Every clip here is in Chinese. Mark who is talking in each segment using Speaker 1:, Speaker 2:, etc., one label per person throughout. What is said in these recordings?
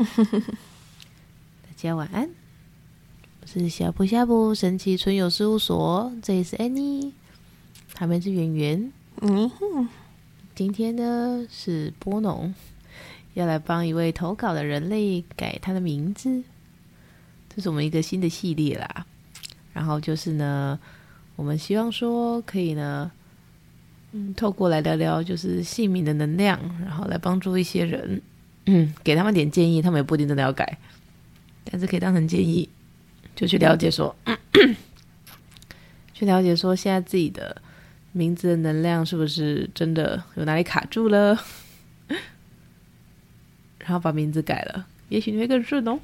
Speaker 1: 大家晚安，我是小布小布神奇春游事务所，这里是 Annie，他们是圆圆。嗯哼，今天呢是波农要来帮一位投稿的人类改他的名字，这是我们一个新的系列啦。然后就是呢，我们希望说可以呢。嗯，透过来聊聊就是姓名的能量，然后来帮助一些人，嗯，给他们点建议，他们也不一定真的要改，但是可以当成建议，就去了解说，嗯、去了解说现在自己的名字的能量是不是真的有哪里卡住了，然后把名字改了，也许你会更顺哦，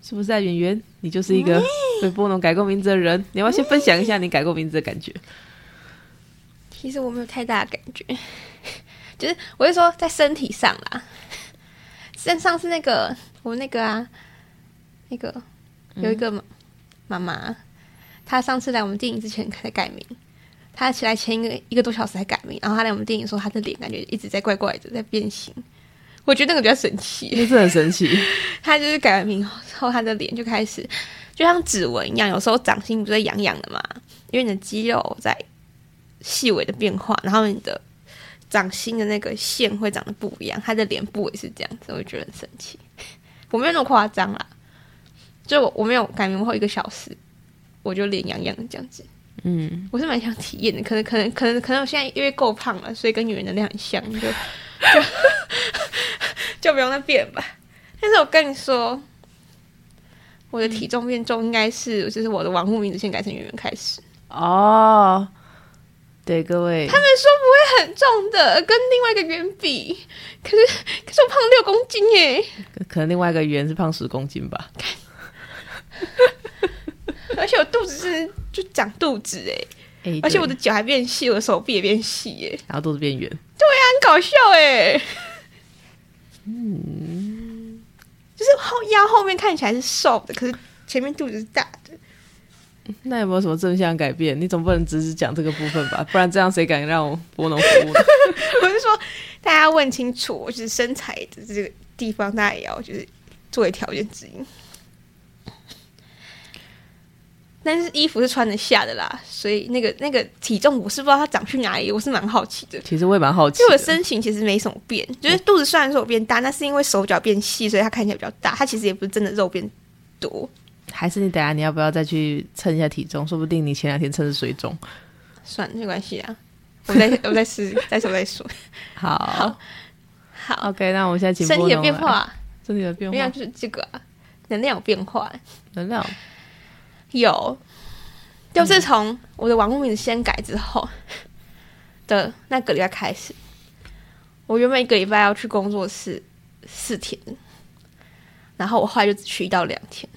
Speaker 1: 是不是啊，圆圆？你就是一个被波农改过名字的人，你要不要先分享一下你改过名字的感觉？
Speaker 2: 其实我没有太大的感觉，就是我是说在身体上啦，身上是那个我那个啊，那个有一个妈妈，她上次来我们电影之前才改名，她起来前一个一个多小时才改名，然后她来我们电影说她的脸感觉一直在怪怪的在变形，我觉得那个比较神奇，
Speaker 1: 那是很神奇，
Speaker 2: 她就是改完名后，她的脸就开始就像指纹一样，有时候掌心不是痒痒的嘛，因为你的肌肉在。细微的变化，然后你的掌心的那个线会长得不一样，他的脸部也是这样子，我觉得很神奇。我没有那么夸张啦，就我，我没有改名后一个小时，我就脸痒痒的这样子。嗯，我是蛮想体验的，可能可能可能可能我现在因为够胖了，所以跟女人的量很像，就就 就不用再变吧。但是我跟你说，我的体重变重应该是就是我的网络名字先改成圆圆开始
Speaker 1: 哦。对各位，
Speaker 2: 他们说不会很重的，跟另外一个圆比，可是可是我胖六公斤耶，
Speaker 1: 可能另外一个圆是胖十公斤吧，
Speaker 2: 而且我肚子是就长肚子哎，欸、而且我的脚还变细，我的手臂也变细耶，
Speaker 1: 然后肚子变圆，对
Speaker 2: 呀、啊，很搞笑哎，嗯，就是后腰后面看起来是瘦的，可是前面肚子是大的。
Speaker 1: 那有没有什么正向改变？你总不能只是讲这个部分吧？不然这样谁敢让我波农服务呢？
Speaker 2: 我是说，大家问清楚，就是身材的这个地方，大家也要就是作为条件之一。但是衣服是穿得下的啦，所以那个那个体重我是不知道它长去哪里，我是蛮好奇的。
Speaker 1: 其实我也蛮好奇，
Speaker 2: 因为我的身形其实没什么变，就是肚子虽然说我变大，那是因为手脚变细，所以它看起来比较大。它其实也不是真的肉变多。
Speaker 1: 还是你等下你要不要再去称一下体重？说不定你前两天称是水肿。
Speaker 2: 算了，没关系啊，我再 我再试，再说再说。
Speaker 1: 好，
Speaker 2: 好，好
Speaker 1: ，OK，那我们现在请
Speaker 2: 身体的变化，
Speaker 1: 身体的变化，
Speaker 2: 变化就是这个、啊、能量有变化，
Speaker 1: 能量？
Speaker 2: 有，就是从我的网络名字先改之后 的那个礼拜开始，我原本一个礼拜要去工作室四天，然后我后来就只去一到两天。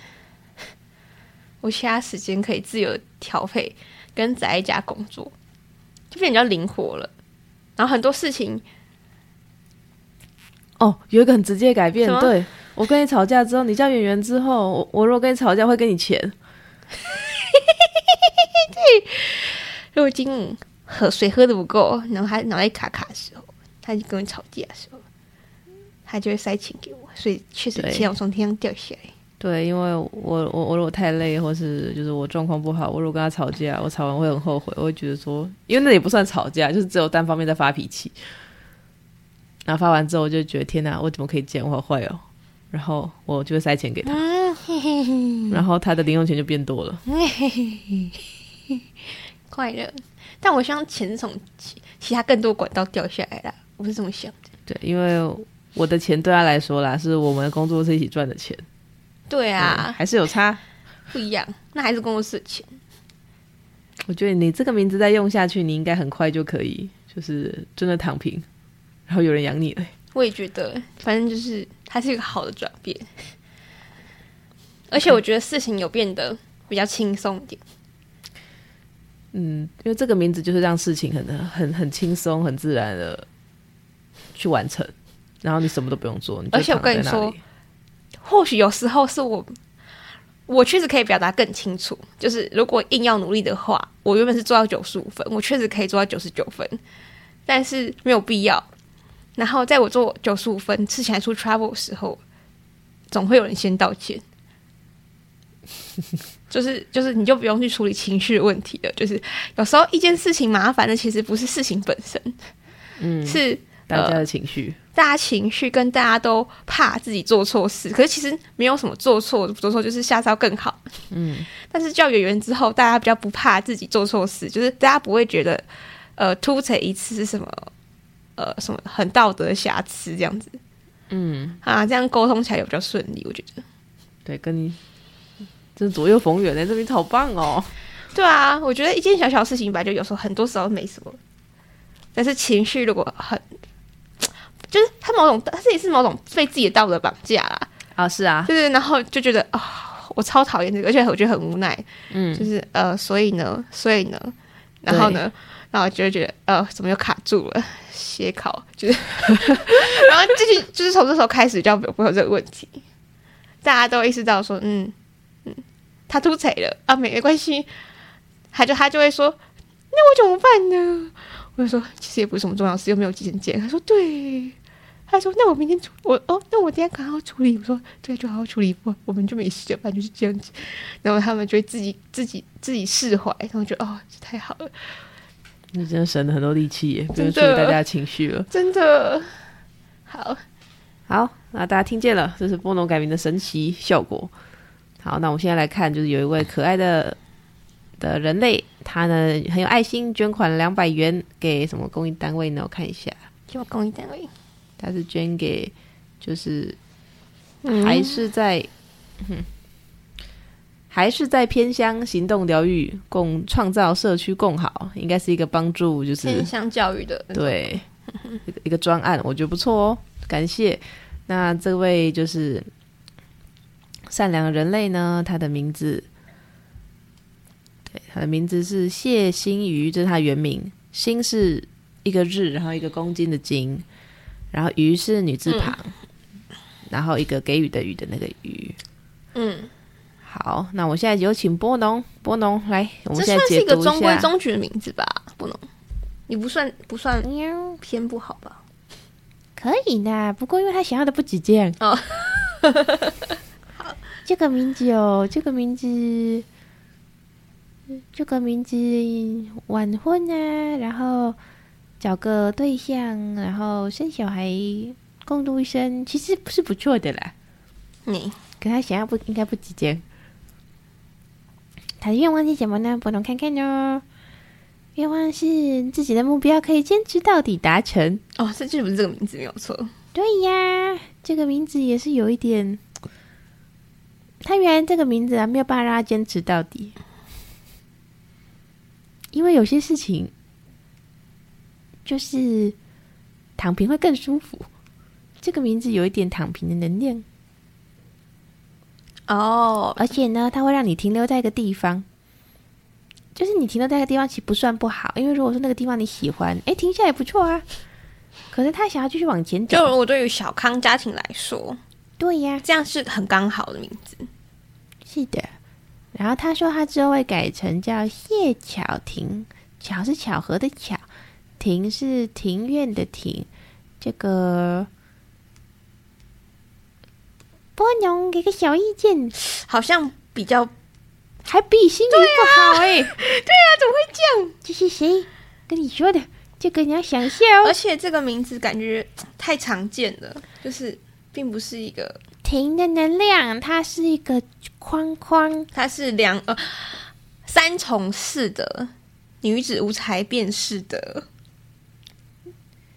Speaker 2: 我其他时间可以自由调配，跟宅在家工作，就变得比较灵活了。然后很多事情，
Speaker 1: 哦，有一个很直接的改变。么对，我跟你吵架之后，你叫圆圆之后，我我如果跟你吵架会给你钱。
Speaker 2: 对，如果今天喝水喝的不够，然后他脑袋卡卡的时候，他就跟我吵架的时候，他就会塞钱给我，所以确实钱要从天上掉下来。
Speaker 1: 对，因为我我我如果太累，或是就是我状况不好，我如果跟他吵架，我吵完会很后悔，我会觉得说，因为那也不算吵架，就是只有单方面在发脾气。然后发完之后，我就觉得天哪，我怎么可以这样？我好坏哦！然后我就会塞钱给他，然后他的零用钱就变多了，
Speaker 2: 快乐。但我希望钱是从其其他更多管道掉下来啦，我是这么想的。
Speaker 1: 对，因为我的钱对他来说啦，是我们工作是一起赚的钱。
Speaker 2: 对啊，
Speaker 1: 对，还是有差，
Speaker 2: 不一样。那还是工作室的钱。
Speaker 1: 我觉得你这个名字再用下去，你应该很快就可以，就是真的躺平，然后有人养你了。
Speaker 2: 我也觉得，反正就是它是一个好的转变，而且我觉得事情有变得比较轻松一点。
Speaker 1: 嗯，因为这个名字就是让事情很很很轻松、很自然的去完成，然后你什么都不用做。而且我跟你说。
Speaker 2: 或许有时候是我，我确实可以表达更清楚。就是如果硬要努力的话，我原本是做到九十五分，我确实可以做到九十九分，但是没有必要。然后在我做九十五分吃起来出 trouble 的时候，总会有人先道歉。就 是就是，你就不用去处理情绪的问题了。就是有时候一件事情麻烦的，其实不是事情本身，
Speaker 1: 嗯，
Speaker 2: 是
Speaker 1: 大家的情绪，
Speaker 2: 大家情绪跟大家都怕自己做错事。可是其实没有什么做错不做错，就是下次要更好。
Speaker 1: 嗯，但
Speaker 2: 是叫演员之后，大家比较不怕自己做错事，就是大家不会觉得呃凸槌一次是什么呃什么很道德瑕疵这样子。
Speaker 1: 嗯
Speaker 2: 啊，这样沟通起来也比较顺利，我觉得。
Speaker 1: 对，跟你。这左右逢源的这边好棒哦！
Speaker 2: 对啊，我觉得一件小小事情吧，就有时候很多时候没什么，但是情绪如果很，就是他某种，他自己是某种被自己的道德绑架啦。
Speaker 1: 啊，是啊，
Speaker 2: 就是然后就觉得啊、哦，我超讨厌这个，而且我觉得很无奈。嗯，就是呃，所以呢，所以呢，然后呢，然后就会觉得呃，怎么又卡住了？写考就是，然后继续就是从这时候开始就不会有这个问题，大家都意识到说，嗯嗯。他出彩了啊，没没关系，他就他就会说，那我怎么办呢？我就说，其实也不是什么重要事，又没有急诊件。他说对，他说那我明天处我哦，那我今天赶快好好处理。我说对，就好好处理，我我们就没事了，反正就是这样子。然后他们就会自己自己自己释怀，然后觉得哦，这太好了。
Speaker 1: 你真的省了很多力气耶，不用处理大家的情绪了，
Speaker 2: 真的。好，
Speaker 1: 好，那大家听见了，这是波农改名的神奇效果。好，那我们现在来看，就是有一位可爱的的人类，他呢很有爱心，捐款两百元给什么公益单位呢？我看一下，
Speaker 2: 什么公益单位？
Speaker 1: 他是捐给，就是还是在，嗯，还是在偏乡行动疗愈，共创造社区共好，应该是一个帮助，就是
Speaker 2: 偏乡教育的，
Speaker 1: 对，一个 一个专案，我觉得不错哦，感谢。那这位就是。善良的人类呢？他的名字，对，他的名字是谢心瑜，这是他原名。心是一个日，然后一个公斤的斤，然后鱼是女字旁，嗯、然后一个给予的予的那个予。嗯，好，那我现在有请波农，波农来，我们现在解读一下。这算是一个中规
Speaker 2: 中矩的名字吧？波农，你不算不算偏不好吧？
Speaker 1: 可以的，不过因为他想要的不止这样哦。这个名字哦，这个名字，这个名字晚婚啊，然后找个对象，然后生小孩，共度一生，其实不是不错的啦。
Speaker 2: 你，
Speaker 1: 可他想要不应该不直接。他的愿望是什么呢？不能看看哦。愿望是自己的目标可以坚持到底，达成。
Speaker 2: 哦，这就是不是这个名字没有错。
Speaker 1: 对呀，这个名字也是有一点。他原来这个名字啊，没有办法让他坚持到底，因为有些事情就是躺平会更舒服。这个名字有一点躺平的能量
Speaker 2: 哦，
Speaker 1: 而且呢，它会让你停留在一个地方，就是你停留在一个地方其实不算不好，因为如果说那个地方你喜欢，哎，停下来也不错啊。可是他想要继续往前走，
Speaker 2: 就我对于小康家庭来说。
Speaker 1: 对呀，
Speaker 2: 这样是很刚好的名字。
Speaker 1: 是的，然后他说他之后会改成叫谢巧婷，巧是巧合的巧，庭是庭院的庭。这个波农给个小意见，
Speaker 2: 好像比较
Speaker 1: 还比心瑜不好哎、欸。对
Speaker 2: 啊，怎么会这样？
Speaker 1: 这是谁跟你说的？这个你要想一下哦。
Speaker 2: 而且这个名字感觉太常见了，就是。并不是一个
Speaker 1: 停的能量，它是一个框框，
Speaker 2: 它是两呃三重式的女子无才便是的，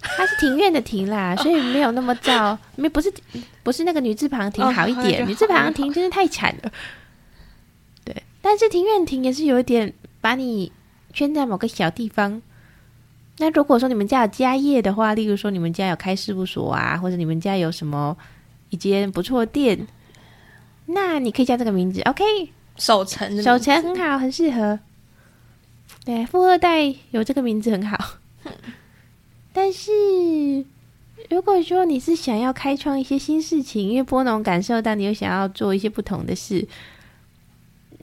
Speaker 1: 它是庭院的庭啦，所以没有那么燥，没不是不是那个女字旁庭好一点，哦、女字旁庭真的太惨了。对，但是庭院庭也是有一点把你圈在某个小地方。那如果说你们家有家业的话，例如说你们家有开事务所啊，或者你们家有什么一间不错的店，那你可以叫这个名字，OK？
Speaker 2: 守城，
Speaker 1: 守城很好，很适合。对，富二代有这个名字很好。但是如果说你是想要开创一些新事情，因为波农感受到你有想要做一些不同的事，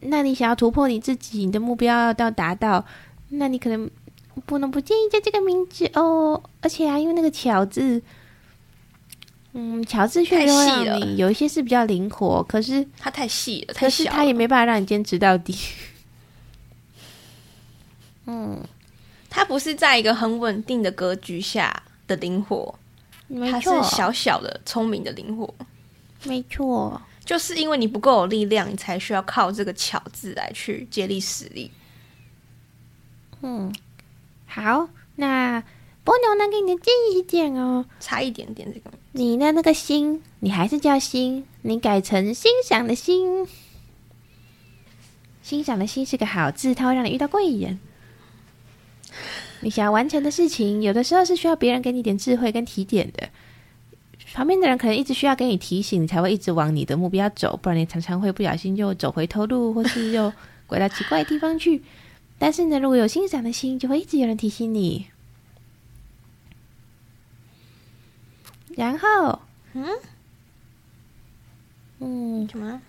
Speaker 1: 那你想要突破你自己，你的目标要到达到，那你可能。不能不建议叫这个名字哦，而且啊，因为那个“巧”字嗯，乔治确实会让你有一些是比较灵活，可是
Speaker 2: 它太细了，
Speaker 1: 可是它也没办法让你坚持到底。
Speaker 2: 嗯，它不是在一个很稳定的格局下的灵活，它是小小的聪明的灵活。
Speaker 1: 没错，
Speaker 2: 就是因为你不够有力量，你才需要靠这个“巧”字来去借力使力。
Speaker 1: 嗯，好，那。波牛呢？给你的建议一点哦，
Speaker 2: 差一点点这个。
Speaker 1: 你的那个心，你还是叫心，你改成欣赏的心。欣赏的心是个好字，它会让你遇到贵人。你想要完成的事情，有的时候是需要别人给你点智慧跟提点的。旁边的人可能一直需要给你提醒，你才会一直往你的目标走，不然你常常会不小心就走回头路，或是又拐到奇怪的地方去。但是呢，如果有欣赏的心，就会一直有人提醒你。然后，嗯，嗯，
Speaker 2: 什么？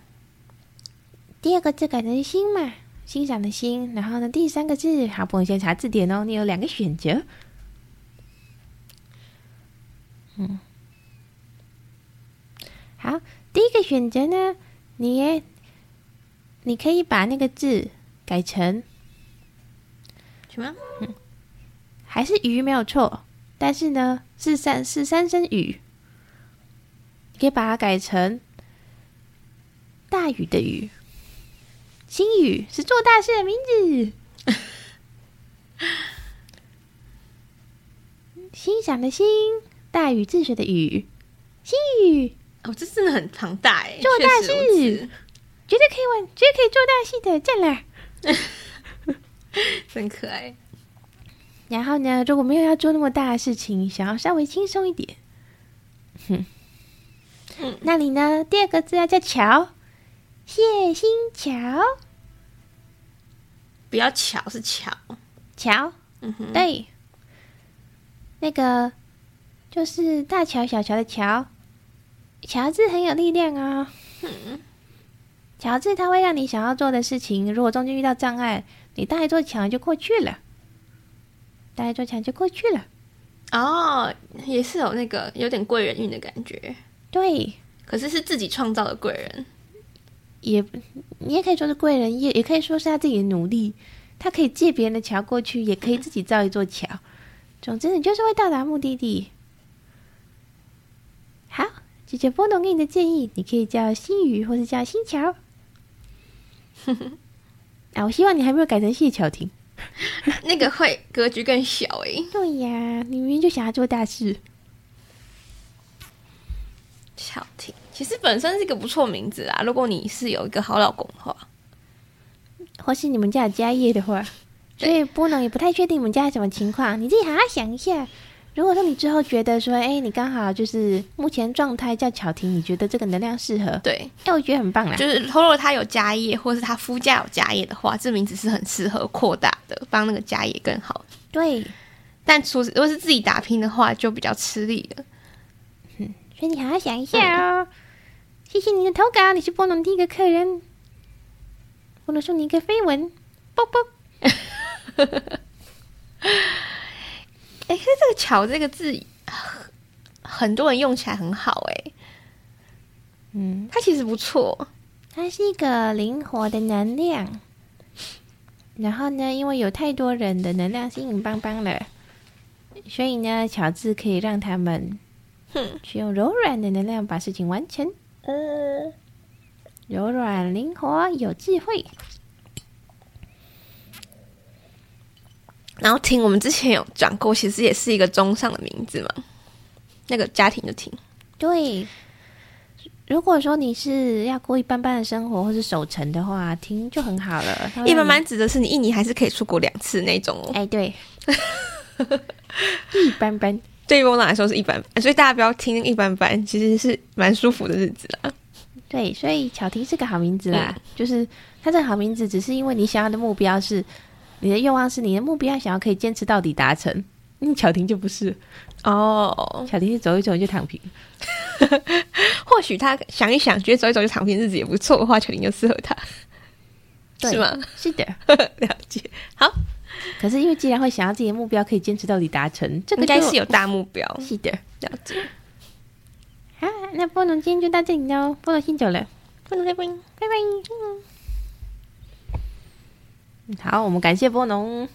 Speaker 1: 第二个字改成“心”嘛，欣赏的“心”。然后呢，第三个字，好，朋友先查字典哦。你有两个选择。嗯，好，第一个选择呢，你你可以把那个字改成
Speaker 2: 什么？
Speaker 1: 嗯，还是“鱼”没有错。但是呢，是三是三声语，可以把它改成大雨的雨。心雨是做大事的名字。欣赏的欣，大禹治水的禹，心雨
Speaker 2: 哦，这真的很庞大哎，
Speaker 1: 做大事，绝对可以玩，绝对可以做大事的，赞啦，
Speaker 2: 真可爱。
Speaker 1: 然后呢，如果没有要做那么大的事情，想要稍微轻松一点，哼，嗯，那你呢？第二个字要叫乔，谢新桥，
Speaker 2: 不要巧是桥，
Speaker 1: 桥，嗯哼，对，那个就是大乔小乔的乔，乔治很有力量啊、哦，嗯，乔治他会让你想要做的事情，如果中间遇到障碍，你搭一座桥就过去了。大家做墙就过去了，
Speaker 2: 哦，也是有那个有点贵人运的感觉，
Speaker 1: 对。
Speaker 2: 可是是自己创造的贵人，
Speaker 1: 也你也可以说是贵人，也也可以说是他自己的努力。他可以借别人的桥过去，也可以自己造一座桥。总之，你就是会到达目的地。好，姐姐波农给你的建议，你可以叫新宇，或是叫新桥。啊，我希望你还没有改成谢桥婷。
Speaker 2: 那个会格局更小哎、欸，
Speaker 1: 对呀，你明明就想要做大事。
Speaker 2: 巧婷其实本身是一个不错名字啊，如果你是有一个好老公的话，
Speaker 1: 或是你们家有家业的话，所以波能也不太确定你们家什么情况，你自己好好想一下。如果说你之后觉得说，哎、欸，你刚好就是目前状态叫巧婷，你觉得这个能量适合？
Speaker 2: 对，
Speaker 1: 哎、欸，我觉得很棒啦。
Speaker 2: 就是如果他有家业，或是他夫家有家业的话，这名字是很适合扩大的，帮那个家业更好。
Speaker 1: 对，
Speaker 2: 但除如果是自己打拼的话，就比较吃力了。
Speaker 1: 嗯，所以你好好想一下哦。嗯、谢谢你的投稿，你是波妞第一个客人。波妞送你一个飞吻，啵啵。
Speaker 2: 哎，可是这个“巧”这个字，很多人用起来很好哎。嗯，它其实不错，
Speaker 1: 它是一个灵活的能量。然后呢，因为有太多人的能量是硬邦邦的，所以呢，“巧”字可以让他们，去用柔软的能量把事情完成。呃，柔软、灵活、有智慧。
Speaker 2: 然后听我们之前有讲过，其实也是一个中上的名字嘛。那个家庭的庭，
Speaker 1: 对。如果说你是要过一般般的生活，或是守城的话，听就很好了。
Speaker 2: 一般般指的是你一年还是可以出国两次那种哦。
Speaker 1: 哎，对。一般般，
Speaker 2: 对于波妞来说是一般般，所以大家不要听一般般，其实是蛮舒服的日子啦。
Speaker 1: 对，所以巧婷是个好名字啦。嗯、就是它这个好名字，只是因为你想要的目标是。你的愿望是你的目标，想要可以坚持到底达成。嗯，巧婷就不是哦，巧婷是走一走就躺平。
Speaker 2: 或许他想一想，觉得走一走就躺平日子也不错的话，巧婷就适合他，
Speaker 1: 对
Speaker 2: 是吗？
Speaker 1: 是的，
Speaker 2: 了解。好，
Speaker 1: 可是因为既然会想要自己的目标可以坚持到底达成，这个
Speaker 2: 应该是有大目标。
Speaker 1: 是的，
Speaker 2: 了解。
Speaker 1: 好，那波农今天就到这里喽，波农先走了，
Speaker 2: 波农拜拜，
Speaker 1: 拜拜。好，我们感谢波农。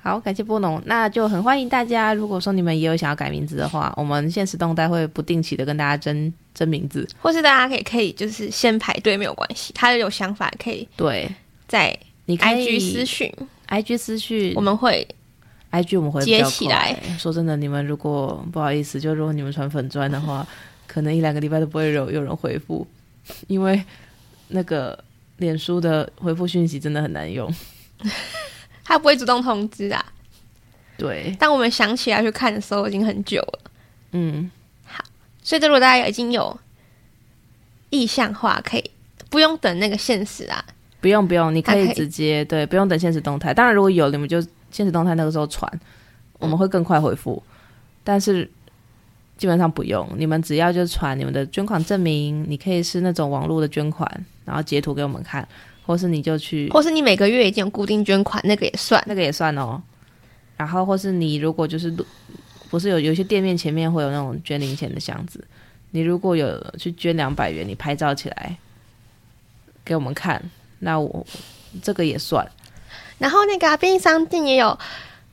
Speaker 1: 好，感谢波农，那就很欢迎大家。如果说你们也有想要改名字的话，我们现实动态会不定期的跟大家争争名字，
Speaker 2: 或是大家可以可以就是先排队没有关系，他有想法可以
Speaker 1: 对
Speaker 2: 在你 IG 私讯
Speaker 1: ，IG 私讯
Speaker 2: 我们会
Speaker 1: IG 我们会
Speaker 2: 接起来。
Speaker 1: 说真的，你们如果不好意思，就如果你们传粉砖的话，可能一两个礼拜都不会有有人回复，因为那个脸书的回复讯息真的很难用。
Speaker 2: 他不会主动通知啊。
Speaker 1: 对，
Speaker 2: 当我们想起来去看的时候，已经很久了。
Speaker 1: 嗯，
Speaker 2: 好，所以如果大家已经有意向话，可以不用等那个现实啊。
Speaker 1: 不用不用，你可以直接对，不用等现实动态。当然，如果有你们就现实动态那个时候传，我们会更快回复。嗯。但是基本上不用，你们只要就传你们的捐款证明，你可以是那种网络的捐款，然后截图给我们看。或是你就去，
Speaker 2: 或是你每个月已经有固定捐款，那个也算，
Speaker 1: 那个也算哦。然后或是你如果就是不是有有些店面前面会有那种捐零钱的箱子，你如果有去捐两百元，你拍照起来给我们看，那我这个也算。
Speaker 2: 然后那个便利商店也有，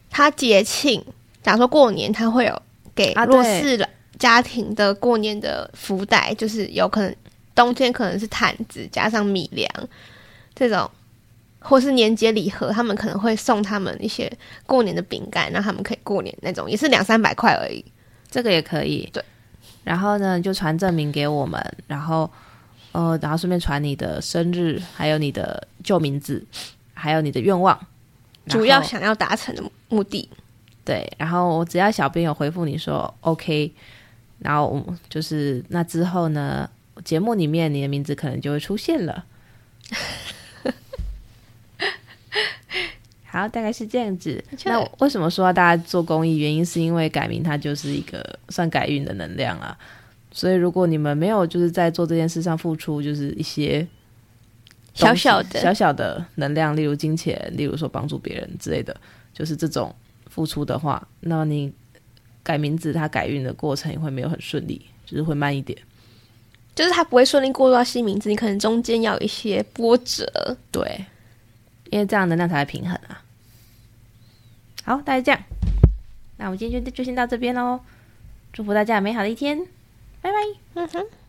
Speaker 2: 他节庆，假如说过年，他会有给弱势家庭的过年的福袋，就是有可能冬天可能是毯子加上米粮。这种，或是年节礼盒，他们可能会送他们一些过年的饼干，让他们可以过年那种，也是两三百块而已。
Speaker 1: 这个也可以，
Speaker 2: 对。
Speaker 1: 然后呢，就传证明给我们，然后呃，然后顺便传你的生日，还有你的旧名字，还有你的愿望，
Speaker 2: 主要想要达成的目的。
Speaker 1: 对，然后我只要小编有回复你说 OK，然后就是那之后呢，节目里面你的名字可能就会出现了。好，大概是这样子。那为什么说大家做公益？原因是因为改名它就是一个算改运的能量啊。所以如果你们没有就是在做这件事上付出，就是一些
Speaker 2: 小小的
Speaker 1: 小小的能量，例如金钱，例如说帮助别人之类的，就是这种付出的话，那你改名字，它改运的过程也会没有很顺利，就是会慢一点。
Speaker 2: 就是它不会顺利过渡到新名字，你可能中间要有一些波折。
Speaker 1: 对。因为这样能量才会平衡啊。好，大家这样。那我们今天就就先到这边喽。祝福大家有美好的一天，拜拜。嗯哼。